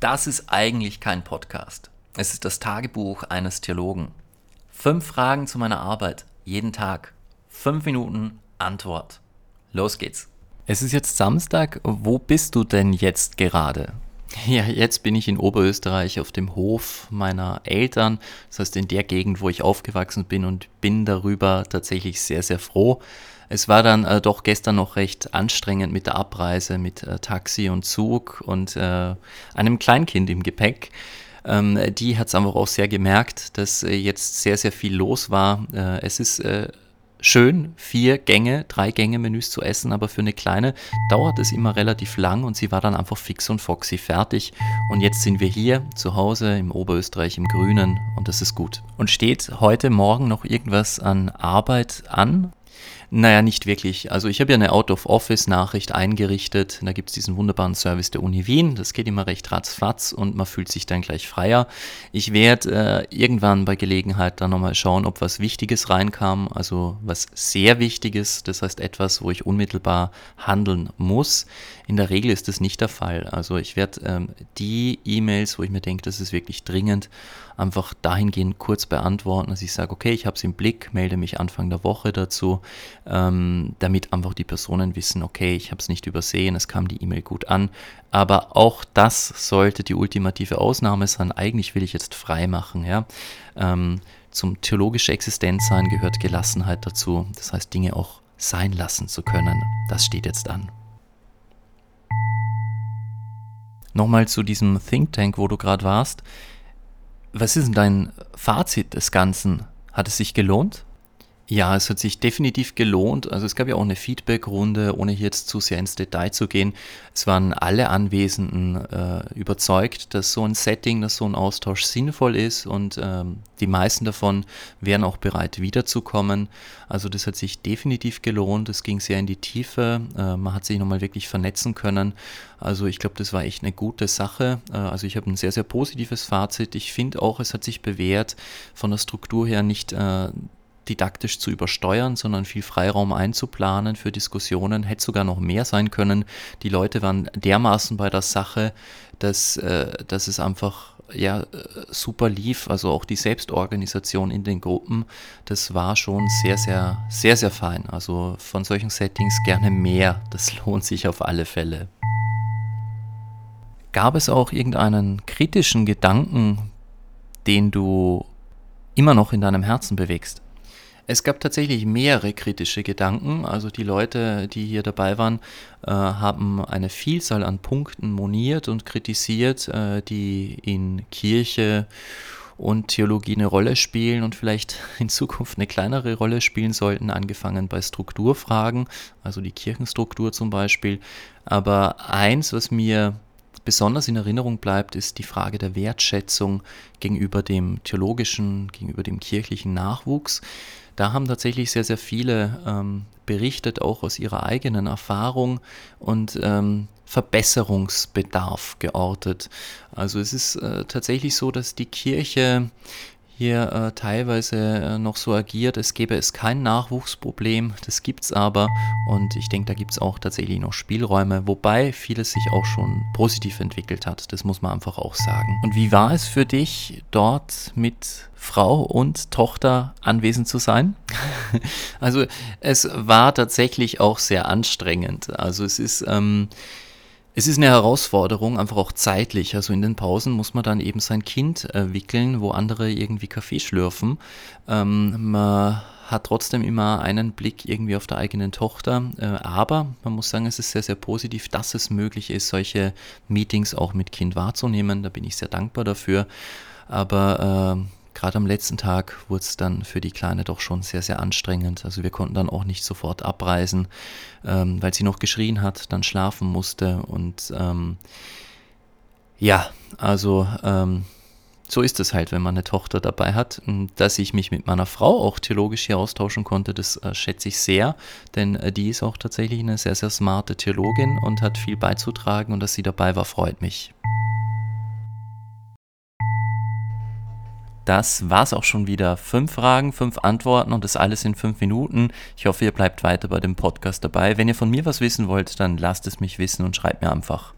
Das ist eigentlich kein Podcast. Es ist das Tagebuch eines Theologen. Fünf Fragen zu meiner Arbeit, jeden Tag. Fünf Minuten Antwort. Los geht's. Es ist jetzt Samstag. Wo bist du denn jetzt gerade? Ja, jetzt bin ich in Oberösterreich auf dem Hof meiner Eltern, das heißt in der Gegend, wo ich aufgewachsen bin und bin darüber tatsächlich sehr, sehr froh. Es war dann äh, doch gestern noch recht anstrengend mit der Abreise, mit äh, Taxi und Zug und äh, einem Kleinkind im Gepäck. Ähm, die hat es einfach auch sehr gemerkt, dass äh, jetzt sehr, sehr viel los war. Äh, es ist äh, schön, vier Gänge, drei Gänge Menüs zu essen, aber für eine kleine dauert es immer relativ lang und sie war dann einfach fix und foxy fertig. Und jetzt sind wir hier zu Hause im Oberösterreich im Grünen und das ist gut. Und steht heute Morgen noch irgendwas an Arbeit an? Naja, nicht wirklich. Also ich habe ja eine Out-of-Office-Nachricht eingerichtet. Da gibt es diesen wunderbaren Service der Uni Wien. Das geht immer recht ratzfatz und man fühlt sich dann gleich freier. Ich werde äh, irgendwann bei Gelegenheit dann nochmal schauen, ob was Wichtiges reinkam. Also was sehr Wichtiges. Das heißt etwas, wo ich unmittelbar handeln muss. In der Regel ist das nicht der Fall. Also ich werde ähm, die E-Mails, wo ich mir denke, das ist wirklich dringend, einfach dahingehend kurz beantworten, dass ich sage, okay, ich habe es im Blick, melde mich Anfang der Woche dazu ähm, damit einfach die Personen wissen, okay, ich habe es nicht übersehen, es kam die E-Mail gut an. Aber auch das sollte die ultimative Ausnahme sein. Eigentlich will ich jetzt frei machen. Ja? Ähm, zum theologischen Existenzsein gehört Gelassenheit dazu. Das heißt, Dinge auch sein lassen zu können. Das steht jetzt an. Nochmal zu diesem Think Tank, wo du gerade warst. Was ist denn dein Fazit des Ganzen? Hat es sich gelohnt? Ja, es hat sich definitiv gelohnt. Also es gab ja auch eine Feedback-Runde, ohne hier jetzt zu sehr ins Detail zu gehen. Es waren alle Anwesenden äh, überzeugt, dass so ein Setting, dass so ein Austausch sinnvoll ist und ähm, die meisten davon wären auch bereit wiederzukommen. Also das hat sich definitiv gelohnt. Es ging sehr in die Tiefe. Äh, man hat sich nochmal wirklich vernetzen können. Also ich glaube, das war echt eine gute Sache. Äh, also ich habe ein sehr, sehr positives Fazit. Ich finde auch, es hat sich bewährt, von der Struktur her nicht äh, didaktisch zu übersteuern, sondern viel Freiraum einzuplanen für Diskussionen. Hätte sogar noch mehr sein können. Die Leute waren dermaßen bei der Sache, dass, äh, dass es einfach ja, super lief. Also auch die Selbstorganisation in den Gruppen, das war schon sehr, sehr, sehr, sehr fein. Also von solchen Settings gerne mehr. Das lohnt sich auf alle Fälle. Gab es auch irgendeinen kritischen Gedanken, den du immer noch in deinem Herzen bewegst? Es gab tatsächlich mehrere kritische Gedanken. Also die Leute, die hier dabei waren, äh, haben eine Vielzahl an Punkten moniert und kritisiert, äh, die in Kirche und Theologie eine Rolle spielen und vielleicht in Zukunft eine kleinere Rolle spielen sollten, angefangen bei Strukturfragen, also die Kirchenstruktur zum Beispiel. Aber eins, was mir besonders in Erinnerung bleibt, ist die Frage der Wertschätzung gegenüber dem theologischen, gegenüber dem kirchlichen Nachwuchs da haben tatsächlich sehr, sehr viele ähm, berichtet, auch aus ihrer eigenen Erfahrung und ähm, Verbesserungsbedarf geortet. Also es ist äh, tatsächlich so, dass die Kirche hier äh, teilweise äh, noch so agiert, es gäbe es kein Nachwuchsproblem, das gibt es aber und ich denke, da gibt es auch tatsächlich noch Spielräume, wobei vieles sich auch schon positiv entwickelt hat, das muss man einfach auch sagen. Und wie war es für dich, dort mit Frau und Tochter anwesend zu sein? also es war tatsächlich auch sehr anstrengend, also es ist... Ähm, es ist eine Herausforderung, einfach auch zeitlich. Also in den Pausen muss man dann eben sein Kind äh, wickeln, wo andere irgendwie Kaffee schlürfen. Ähm, man hat trotzdem immer einen Blick irgendwie auf der eigenen Tochter. Äh, aber man muss sagen, es ist sehr, sehr positiv, dass es möglich ist, solche Meetings auch mit Kind wahrzunehmen. Da bin ich sehr dankbar dafür. Aber äh, gerade am letzten Tag wurde es dann für die Kleine doch schon sehr, sehr anstrengend. Also wir konnten dann auch nicht sofort abreisen, ähm, weil sie noch geschrien hat, dann schlafen musste. Und ähm, ja, also ähm, so ist es halt, wenn man eine Tochter dabei hat. Dass ich mich mit meiner Frau auch theologisch hier austauschen konnte, das äh, schätze ich sehr, denn äh, die ist auch tatsächlich eine sehr, sehr smarte Theologin und hat viel beizutragen und dass sie dabei war, freut mich. Das war's auch schon wieder. Fünf Fragen, fünf Antworten und das alles in fünf Minuten. Ich hoffe, ihr bleibt weiter bei dem Podcast dabei. Wenn ihr von mir was wissen wollt, dann lasst es mich wissen und schreibt mir einfach.